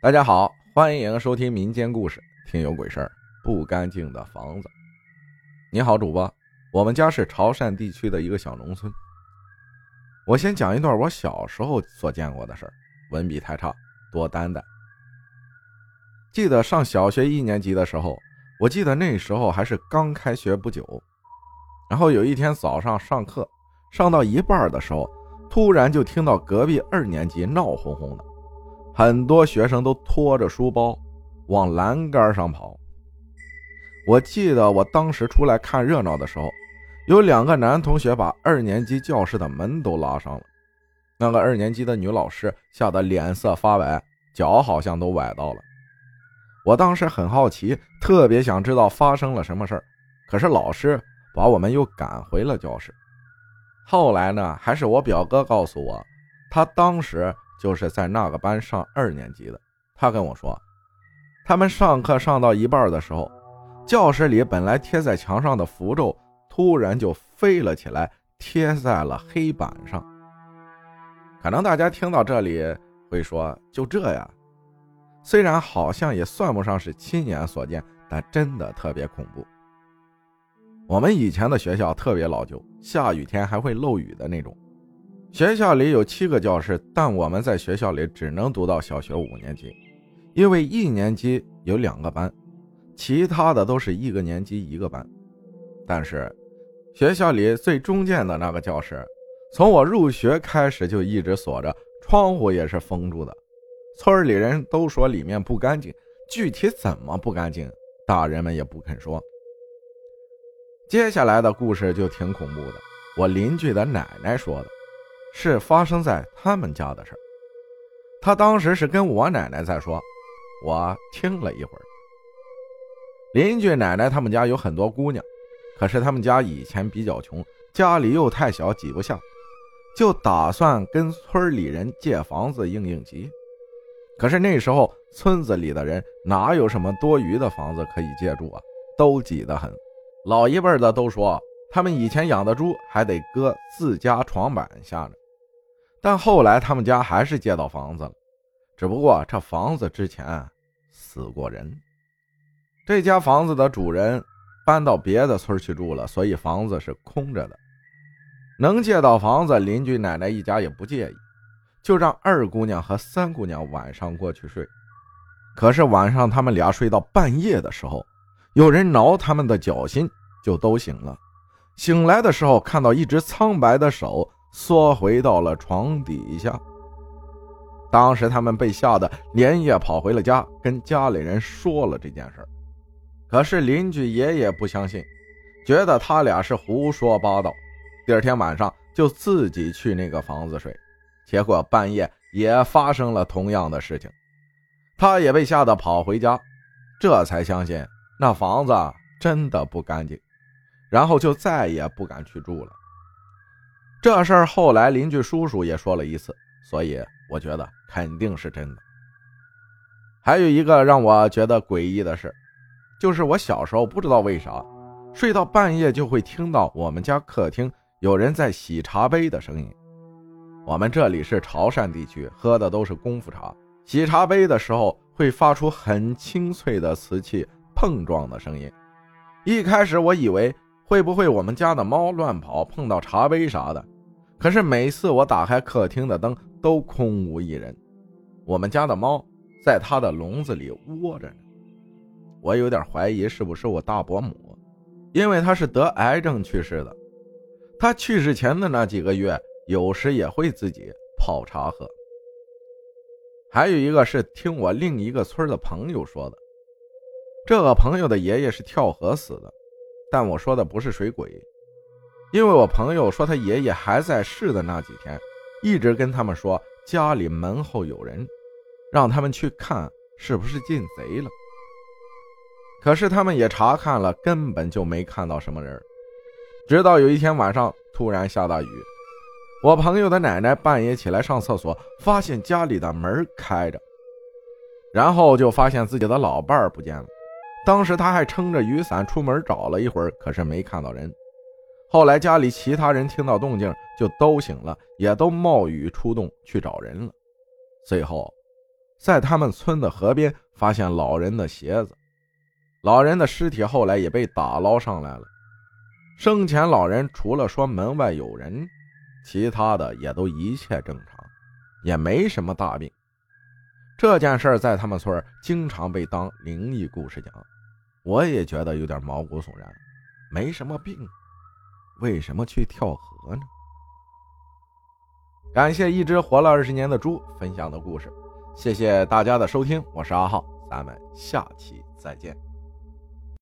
大家好，欢迎收听民间故事，听有鬼事儿。不干净的房子。你好，主播，我们家是潮汕地区的一个小农村。我先讲一段我小时候所见过的事儿，文笔太差，多担待。记得上小学一年级的时候，我记得那时候还是刚开学不久。然后有一天早上上课，上到一半的时候，突然就听到隔壁二年级闹哄哄的。很多学生都拖着书包往栏杆上跑。我记得我当时出来看热闹的时候，有两个男同学把二年级教室的门都拉上了。那个二年级的女老师吓得脸色发白，脚好像都崴到了。我当时很好奇，特别想知道发生了什么事儿。可是老师把我们又赶回了教室。后来呢，还是我表哥告诉我，他当时。就是在那个班上二年级的，他跟我说，他们上课上到一半的时候，教室里本来贴在墙上的符咒突然就飞了起来，贴在了黑板上。可能大家听到这里会说，就这呀？虽然好像也算不上是亲眼所见，但真的特别恐怖。我们以前的学校特别老旧，下雨天还会漏雨的那种。学校里有七个教室，但我们在学校里只能读到小学五年级，因为一年级有两个班，其他的都是一个年级一个班。但是，学校里最中间的那个教室，从我入学开始就一直锁着，窗户也是封住的。村里人都说里面不干净，具体怎么不干净，大人们也不肯说。接下来的故事就挺恐怖的，我邻居的奶奶说的。是发生在他们家的事儿，他当时是跟我奶奶在说，我听了一会儿。邻居奶奶他们家有很多姑娘，可是他们家以前比较穷，家里又太小挤不下，就打算跟村里人借房子应应急。可是那时候村子里的人哪有什么多余的房子可以借住啊，都挤得很。老一辈的都说。他们以前养的猪还得搁自家床板下呢，但后来他们家还是借到房子了，只不过这房子之前死过人，这家房子的主人搬到别的村去住了，所以房子是空着的。能借到房子，邻居奶奶一家也不介意，就让二姑娘和三姑娘晚上过去睡。可是晚上他们俩睡到半夜的时候，有人挠他们的脚心，就都醒了。醒来的时候，看到一只苍白的手缩回到了床底下。当时他们被吓得连夜跑回了家，跟家里人说了这件事可是邻居爷爷不相信，觉得他俩是胡说八道。第二天晚上就自己去那个房子睡，结果半夜也发生了同样的事情，他也被吓得跑回家，这才相信那房子真的不干净。然后就再也不敢去住了。这事儿后来邻居叔叔也说了一次，所以我觉得肯定是真的。还有一个让我觉得诡异的事，就是我小时候不知道为啥，睡到半夜就会听到我们家客厅有人在洗茶杯的声音。我们这里是潮汕地区，喝的都是功夫茶，洗茶杯的时候会发出很清脆的瓷器碰撞的声音。一开始我以为。会不会我们家的猫乱跑碰到茶杯啥的？可是每次我打开客厅的灯都空无一人。我们家的猫在它的笼子里窝着呢。我有点怀疑是不是我大伯母，因为她是得癌症去世的。她去世前的那几个月，有时也会自己泡茶喝。还有一个是听我另一个村的朋友说的，这个朋友的爷爷是跳河死的。但我说的不是水鬼，因为我朋友说他爷爷还在世的那几天，一直跟他们说家里门后有人，让他们去看是不是进贼了。可是他们也查看了，根本就没看到什么人。直到有一天晚上突然下大雨，我朋友的奶奶半夜起来上厕所，发现家里的门开着，然后就发现自己的老伴儿不见了。当时他还撑着雨伞出门找了一会儿，可是没看到人。后来家里其他人听到动静就都醒了，也都冒雨出动去找人了。最后，在他们村的河边发现老人的鞋子，老人的尸体后来也被打捞上来了。生前老人除了说门外有人，其他的也都一切正常，也没什么大病。这件事在他们村经常被当灵异故事讲，我也觉得有点毛骨悚然。没什么病，为什么去跳河呢？感谢一只活了二十年的猪分享的故事，谢谢大家的收听，我是阿浩，咱们下期再见。